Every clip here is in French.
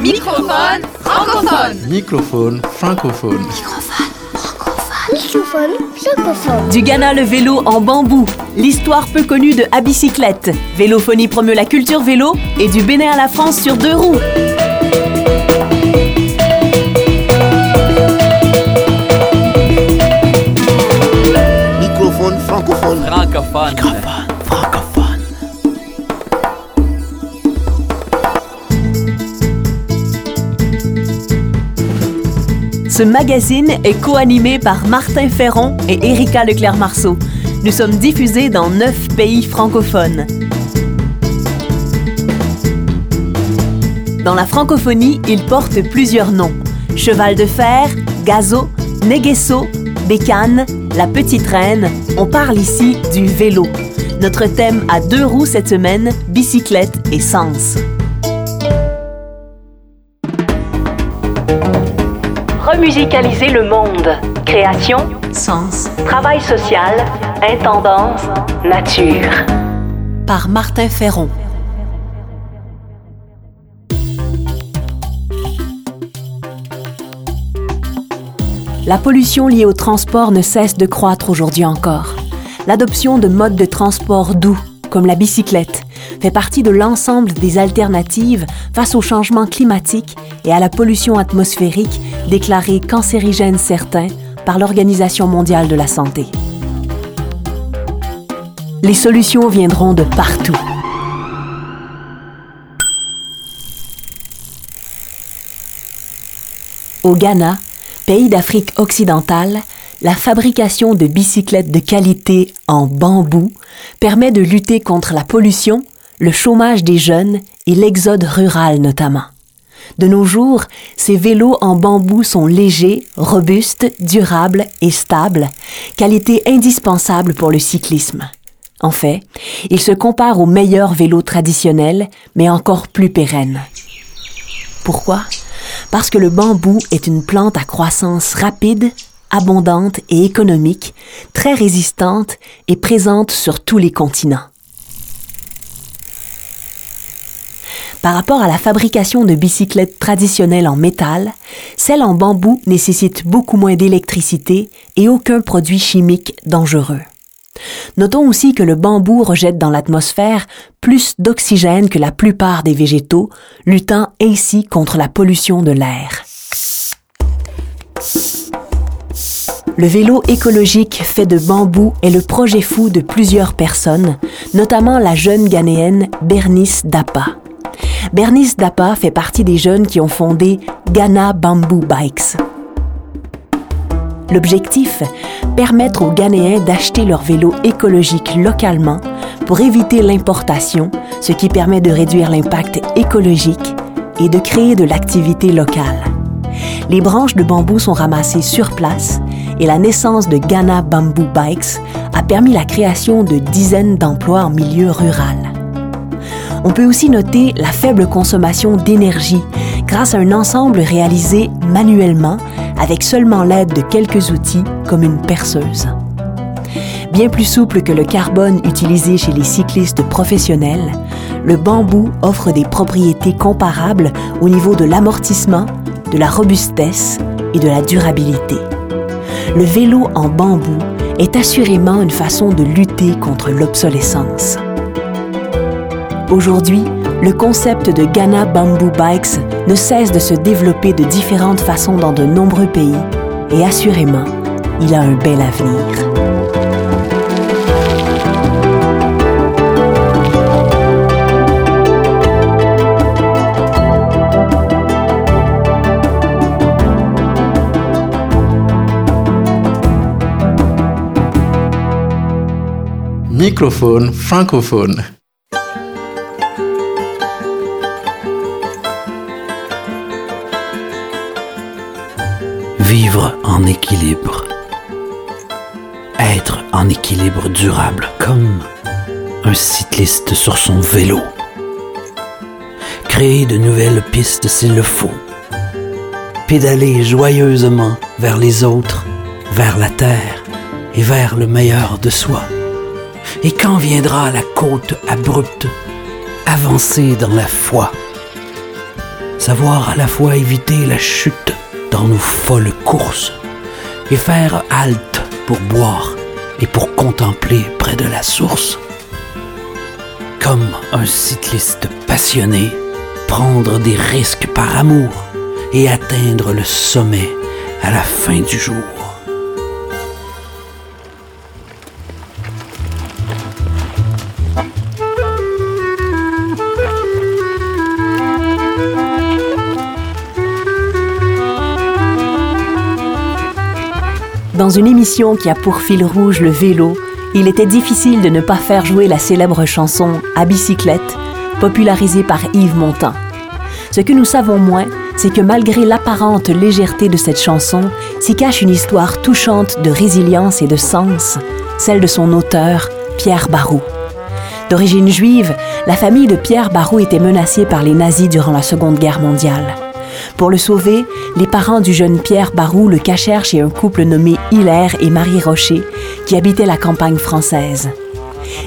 Microphone francophone. Microphone francophone. Microphone francophone. Du Ghana, le vélo en bambou. L'histoire peu connue de À bicyclette. Vélophonie promeut la culture vélo et du Bénin à la France sur deux roues. Microphone francophone. Francophone. Francophone. Ce magazine est co-animé par Martin Ferron et Erika Leclerc-Marceau. Nous sommes diffusés dans neuf pays francophones. Dans la francophonie, il porte plusieurs noms. Cheval de fer, gazo, néguesso, bécane, la petite reine. On parle ici du vélo. Notre thème à deux roues cette semaine, bicyclette et sens. Remusicaliser le monde. Création, sens, travail social, intendance, nature. Par Martin Ferron. La pollution liée au transport ne cesse de croître aujourd'hui encore. L'adoption de modes de transport doux, comme la bicyclette, fait partie de l'ensemble des alternatives face au changement climatique et à la pollution atmosphérique déclarée cancérigène certains par l'Organisation mondiale de la santé. Les solutions viendront de partout. Au Ghana, pays d'Afrique occidentale, la fabrication de bicyclettes de qualité en bambou permet de lutter contre la pollution, le chômage des jeunes et l'exode rural notamment. De nos jours, ces vélos en bambou sont légers, robustes, durables et stables, qualité indispensable pour le cyclisme. En fait, ils se comparent aux meilleurs vélos traditionnels, mais encore plus pérennes. Pourquoi? Parce que le bambou est une plante à croissance rapide, abondante et économique, très résistante et présente sur tous les continents. Par rapport à la fabrication de bicyclettes traditionnelles en métal, celles en bambou nécessitent beaucoup moins d'électricité et aucun produit chimique dangereux. Notons aussi que le bambou rejette dans l'atmosphère plus d'oxygène que la plupart des végétaux, luttant ainsi contre la pollution de l'air. Le vélo écologique fait de bambou est le projet fou de plusieurs personnes, notamment la jeune ghanéenne Bernice Dapa. Bernice Dapa fait partie des jeunes qui ont fondé Ghana Bamboo Bikes. L'objectif Permettre aux Ghanéens d'acheter leur vélo écologique localement pour éviter l'importation, ce qui permet de réduire l'impact écologique et de créer de l'activité locale. Les branches de bambou sont ramassées sur place et la naissance de Ghana Bamboo Bikes a permis la création de dizaines d'emplois en milieu rural. On peut aussi noter la faible consommation d'énergie grâce à un ensemble réalisé manuellement avec seulement l'aide de quelques outils comme une perceuse. Bien plus souple que le carbone utilisé chez les cyclistes professionnels, le bambou offre des propriétés comparables au niveau de l'amortissement, de la robustesse et de la durabilité. Le vélo en bambou est assurément une façon de lutter contre l'obsolescence. Aujourd'hui, le concept de Ghana Bamboo Bikes ne cesse de se développer de différentes façons dans de nombreux pays et assurément, il a un bel avenir. Microphone francophone. Vivre en équilibre. Être en équilibre durable, comme un cycliste sur son vélo. Créer de nouvelles pistes s'il le faut. Pédaler joyeusement vers les autres, vers la terre et vers le meilleur de soi. Et quand viendra la côte abrupte, avancer dans la foi. savoir à la fois éviter la chute nos folles courses et faire halte pour boire et pour contempler près de la source. Comme un cycliste passionné, prendre des risques par amour et atteindre le sommet à la fin du jour. Dans une émission qui a pour fil rouge le vélo, il était difficile de ne pas faire jouer la célèbre chanson À bicyclette, popularisée par Yves Montand. Ce que nous savons moins, c'est que malgré l'apparente légèreté de cette chanson, s'y cache une histoire touchante de résilience et de sens, celle de son auteur, Pierre Barou. D'origine juive, la famille de Pierre Barou était menacée par les nazis durant la Seconde Guerre mondiale. Pour le sauver, les parents du jeune Pierre Barou le cachèrent chez un couple nommé Hilaire et Marie Rocher, qui habitaient la campagne française.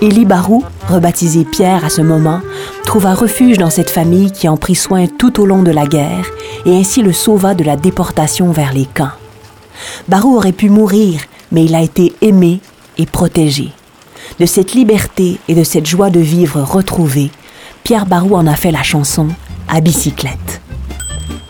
Élie Barou, rebaptisé Pierre à ce moment, trouva refuge dans cette famille qui en prit soin tout au long de la guerre et ainsi le sauva de la déportation vers les camps. Barou aurait pu mourir, mais il a été aimé et protégé. De cette liberté et de cette joie de vivre retrouvée, Pierre Barou en a fait la chanson À bicyclette.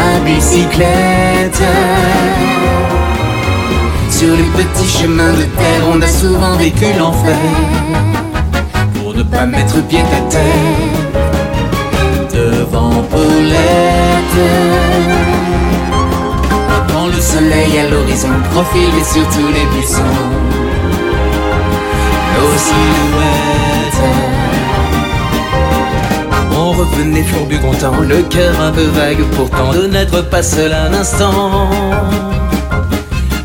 à bicyclette. Sur les petits chemins de terre, on a souvent vécu l'enfer. Pour ne pas mettre pied à terre devant Paulette. Quand le soleil à l'horizon profilait sur tous les buissons, nos silhouettes. Revenait fourbu content, le cœur un peu vague pourtant de n'être pas seul un instant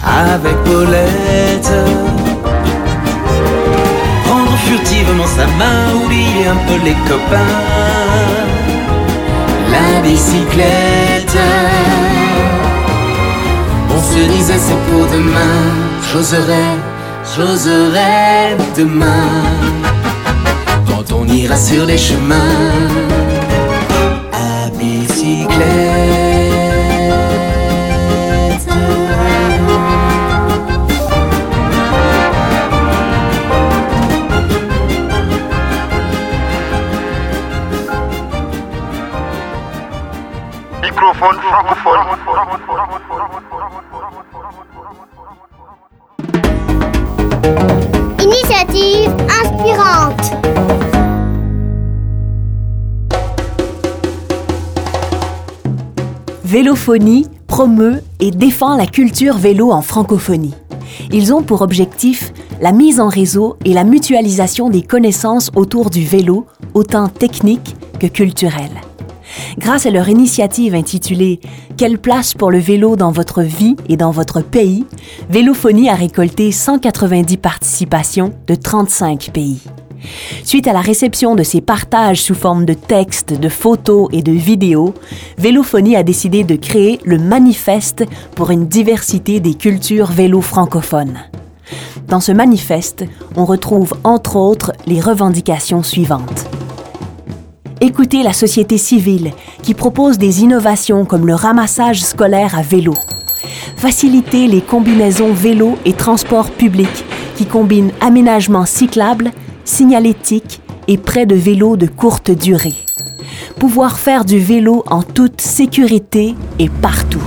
avec Paulette. Prendre furtivement sa main, oublier un peu les copains. La bicyclette. On se disait c'est pour demain, j'oserai, j'oserai demain. Ira sur les chemins à bicyclette. Microphone francophone. Vélophonie promeut et défend la culture vélo en francophonie. Ils ont pour objectif la mise en réseau et la mutualisation des connaissances autour du vélo, autant techniques que culturelles. Grâce à leur initiative intitulée Quelle place pour le vélo dans votre vie et dans votre pays, Vélophonie a récolté 190 participations de 35 pays. Suite à la réception de ces partages sous forme de textes, de photos et de vidéos, Vélophonie a décidé de créer le Manifeste pour une diversité des cultures vélo francophones. Dans ce manifeste, on retrouve entre autres les revendications suivantes. Écoutez la société civile qui propose des innovations comme le ramassage scolaire à vélo. Faciliter les combinaisons vélo et transport public qui combinent aménagement cyclable, signalétique et prêt de vélo de courte durée. Pouvoir faire du vélo en toute sécurité et partout.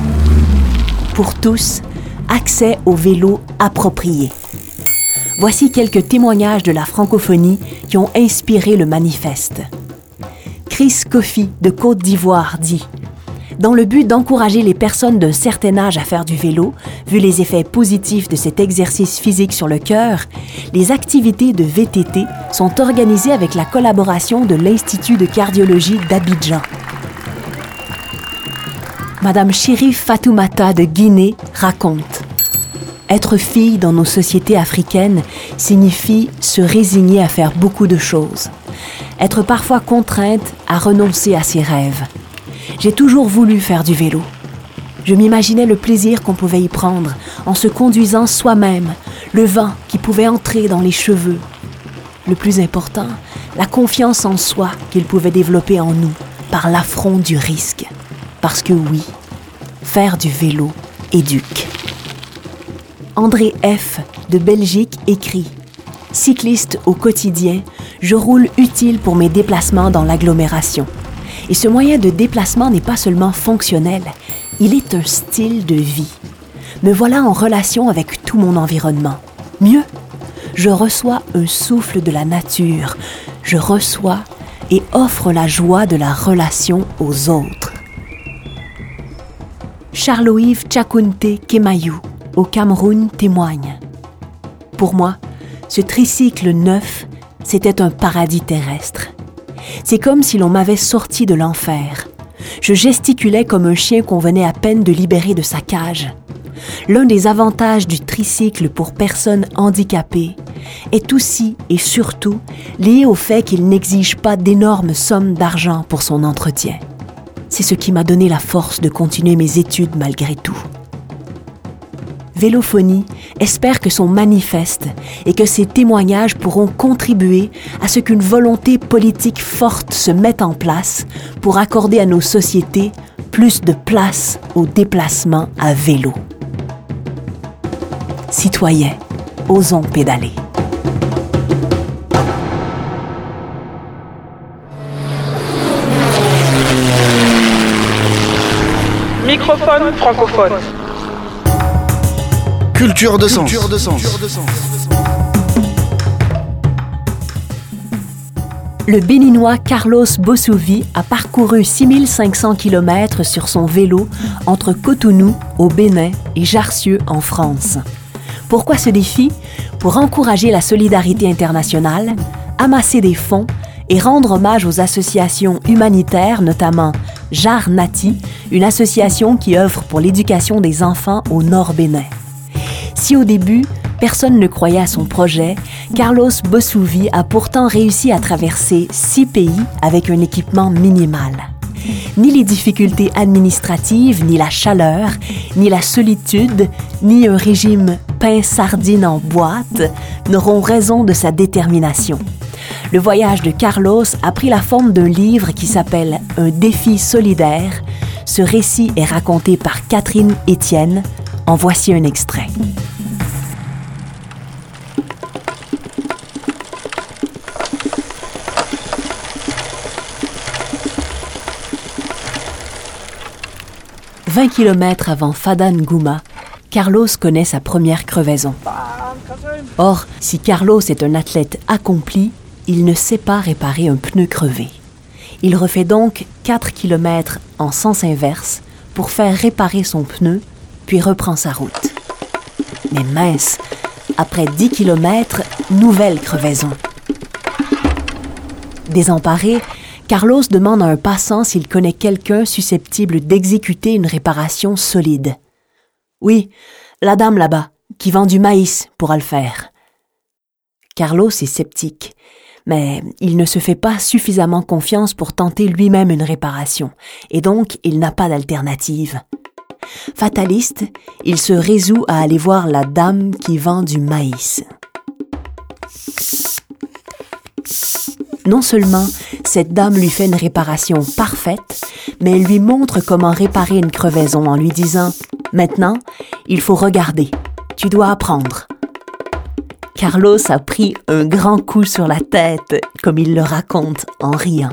Pour tous, accès au vélo approprié. Voici quelques témoignages de la francophonie qui ont inspiré le manifeste. Chris Coffey de Côte d'Ivoire dit Dans le but d'encourager les personnes d'un certain âge à faire du vélo, vu les effets positifs de cet exercice physique sur le cœur, les activités de VTT sont organisées avec la collaboration de l'Institut de cardiologie d'Abidjan. Madame Chérif Fatoumata de Guinée raconte Être fille dans nos sociétés africaines signifie se résigner à faire beaucoup de choses, être parfois contrainte à renoncer à ses rêves. J'ai toujours voulu faire du vélo. Je m'imaginais le plaisir qu'on pouvait y prendre en se conduisant soi-même, le vent qui pouvait entrer dans les cheveux. Le plus important, la confiance en soi qu'il pouvait développer en nous par l'affront du risque. Parce que oui, faire du vélo éduque. André F. de Belgique écrit Cycliste au quotidien, je roule utile pour mes déplacements dans l'agglomération. Et ce moyen de déplacement n'est pas seulement fonctionnel, il est un style de vie. Me voilà en relation avec tout mon environnement. Mieux, je reçois un souffle de la nature. Je reçois et offre la joie de la relation aux autres. Charles-Yves Chakunte Kemayou, au Cameroun, témoigne. Pour moi, ce tricycle neuf, c'était un paradis terrestre. C'est comme si l'on m'avait sorti de l'enfer. Je gesticulais comme un chien qu'on venait à peine de libérer de sa cage. L'un des avantages du tricycle pour personnes handicapées est aussi et surtout lié au fait qu'il n'exige pas d'énormes sommes d'argent pour son entretien. C'est ce qui m'a donné la force de continuer mes études malgré tout. Vélophonie espère que son manifeste et que ses témoignages pourront contribuer à ce qu'une volonté politique forte se mette en place pour accorder à nos sociétés plus de place au déplacement à vélo. Citoyens, osons pédaler. Microphone francophone. Culture de sens. Le Béninois Carlos Bossouvi a parcouru 6500 km sur son vélo entre Cotonou au Bénin et Jarcieux en France. Pourquoi ce défi? Pour encourager la solidarité internationale, amasser des fonds et rendre hommage aux associations humanitaires, notamment Jar Nati, une association qui œuvre pour l'éducation des enfants au Nord Bénin. Si au début, personne ne croyait à son projet, Carlos Bossouvi a pourtant réussi à traverser six pays avec un équipement minimal. Ni les difficultés administratives, ni la chaleur, ni la solitude, ni un régime pain-sardine en boîte n'auront raison de sa détermination. Le voyage de Carlos a pris la forme d'un livre qui s'appelle Un défi solidaire. Ce récit est raconté par Catherine Etienne. En voici un extrait. « 20 km avant Fadan Gouma, Carlos connaît sa première crevaison. Or, si Carlos est un athlète accompli, il ne sait pas réparer un pneu crevé. Il refait donc 4 km en sens inverse pour faire réparer son pneu, puis reprend sa route. Mais mince, après 10 km, nouvelle crevaison. Désemparé, Carlos demande à un passant s'il connaît quelqu'un susceptible d'exécuter une réparation solide. Oui, la dame là-bas, qui vend du maïs, pourra le faire. Carlos est sceptique, mais il ne se fait pas suffisamment confiance pour tenter lui-même une réparation, et donc il n'a pas d'alternative. Fataliste, il se résout à aller voir la dame qui vend du maïs. Non seulement cette dame lui fait une réparation parfaite, mais elle lui montre comment réparer une crevaison en lui disant ⁇ Maintenant, il faut regarder, tu dois apprendre ⁇ Carlos a pris un grand coup sur la tête, comme il le raconte en riant.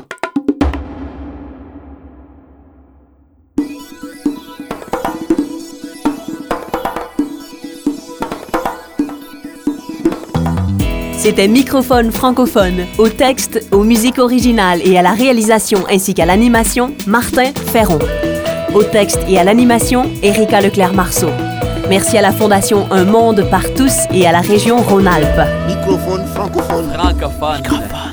C'était Microphone francophone. Au texte, aux musiques originales et à la réalisation ainsi qu'à l'animation, Martin Ferron. Au texte et à l'animation, Erika Leclerc-Marceau. Merci à la Fondation Un Monde par tous et à la région Rhône-Alpes. Microphone francophone. Francophone.